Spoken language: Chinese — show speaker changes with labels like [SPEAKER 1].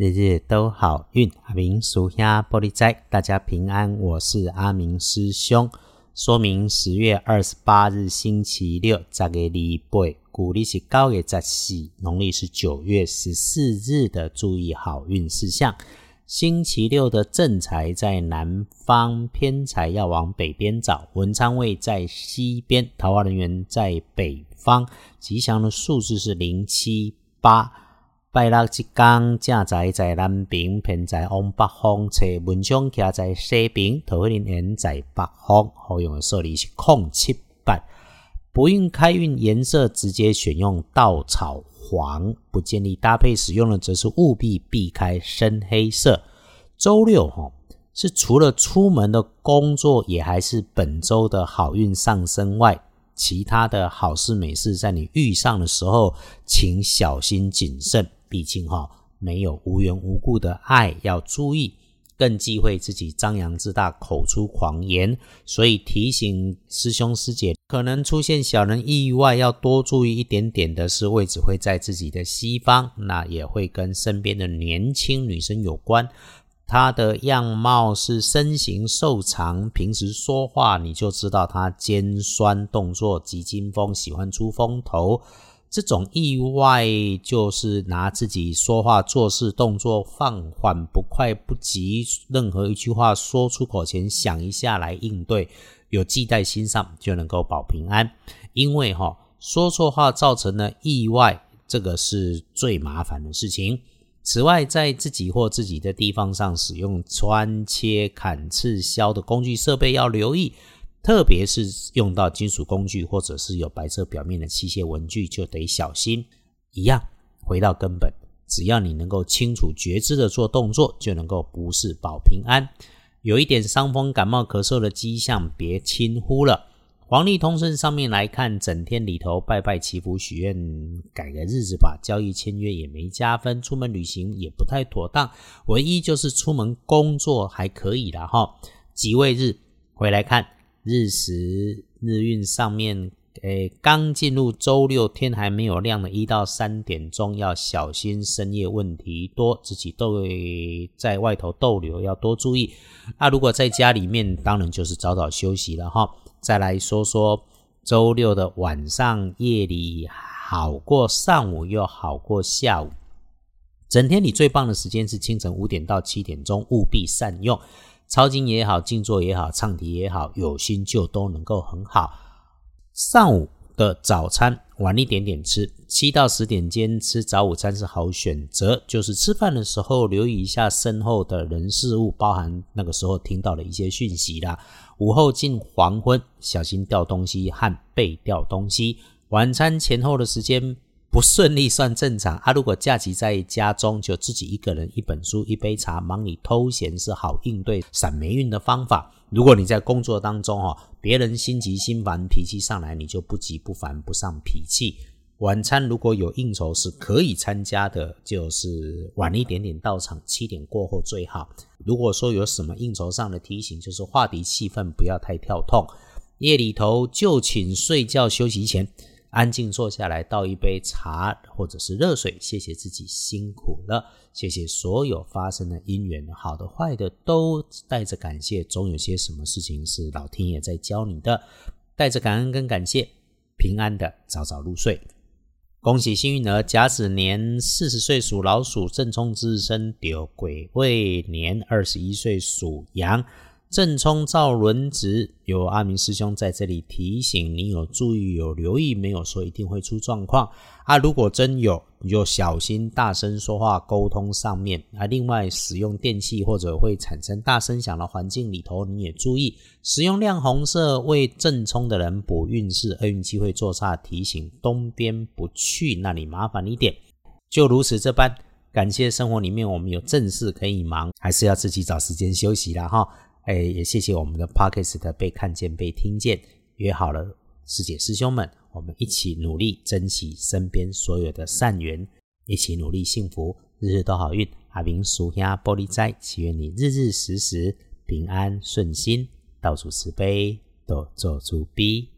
[SPEAKER 1] 日日都好运，阿明属下玻璃斋，大家平安。我是阿明师兄。说明十月二十八日星期六，十个礼拜，古历是九月十四，农历是九月十四日的注意好运事项。星期六的正财在南方，偏财要往北边找。文昌位在西边，桃花人员在北方。吉祥的数字是零七八。拜六一天，正在在南边，偏在往北方；车文昌徛在西边，桃花人在北方。好用的数字是空七八。不运开运颜色直接选用稻草黄，不建议搭配使用的则是务必避开深黑色。周六哈是除了出门的工作，也还是本周的好运上升外。其他的好事美事，在你遇上的时候，请小心谨慎。毕竟哈，没有无缘无故的爱，要注意，更忌讳自己张扬自大，口出狂言。所以提醒师兄师姐，可能出现小人意外，要多注意一点点的是，位置会在自己的西方，那也会跟身边的年轻女生有关。他的样貌是身形瘦长，平时说话你就知道他尖酸，动作急惊风，喜欢出风头。这种意外就是拿自己说话、做事、动作放缓不快不急，任何一句话说出口前想一下来应对，有记在心上就能够保平安。因为哈说错话造成的意外，这个是最麻烦的事情。此外，在自己或自己的地方上使用穿切、砍、刺、削的工具设备要留意，特别是用到金属工具或者是有白色表面的器械文具，就得小心。一样，回到根本，只要你能够清楚觉知的做动作，就能够不是保平安。有一点伤风、感冒、咳嗽的迹象，别轻忽了。黄历通胜上面来看，整天里头拜拜祈福许愿，改个日子吧。交易签约也没加分，出门旅行也不太妥当。唯一就是出门工作还可以了哈。吉位日回来看日时日运上面，诶，刚进入周六，天还没有亮的一到三点钟要小心深夜问题多，自己逗在外头逗留要多注意。那如果在家里面，当然就是早早休息了哈。再来说说周六的晚上夜里好过上午又好过下午，整天你最棒的时间是清晨五点到七点钟，务必善用。抄经也好，静坐也好，唱题也好，有心就都能够很好。上午的早餐晚一点点吃，七到十点间吃早午餐是好选择。就是吃饭的时候留意一下身后的人事物，包含那个时候听到的一些讯息啦。午后近黄昏，小心掉东西和被掉东西。晚餐前后的时间不顺利算正常啊。如果假期在家中，就自己一个人一本书一杯茶，忙里偷闲是好应对闪霉运的方法。如果你在工作当中哈，别人心急心烦，脾气上来，你就不急不烦不上脾气。晚餐如果有应酬是可以参加的，就是晚一点点到场，七点过后最好。如果说有什么应酬上的提醒，就是话题气氛不要太跳痛。夜里头就寝睡觉休息前，安静坐下来倒一杯茶或者是热水，谢谢自己辛苦了，谢谢所有发生的因缘，好的坏的都带着感谢。总有些什么事情是老天爷在教你的，带着感恩跟感谢，平安的早早入睡。恭喜幸运儿甲子年四十岁属老鼠，正冲之日生丢癸未年二十一岁属羊，正冲照轮值。有阿明师兄在这里提醒你，有注意有留意，没有说一定会出状况啊。如果真有，你就小心大声说话沟通上面啊。另外，使用电器或者会产生大声响的环境里头，你也注意使用亮红色为正冲的人补运势，厄运机会做差提醒东边不去，那里麻烦一点。就如此这般，感谢生活里面我们有正事可以忙，还是要自己找时间休息了哈。哎，也谢谢我们的 Pockets 的被看见、被听见。约好了，师姐师兄们，我们一起努力，珍惜身边所有的善缘，一起努力幸福，日日都好运。阿明叔兄玻璃斋，祈愿你日日时时平安顺心，到处慈悲，都做主逼。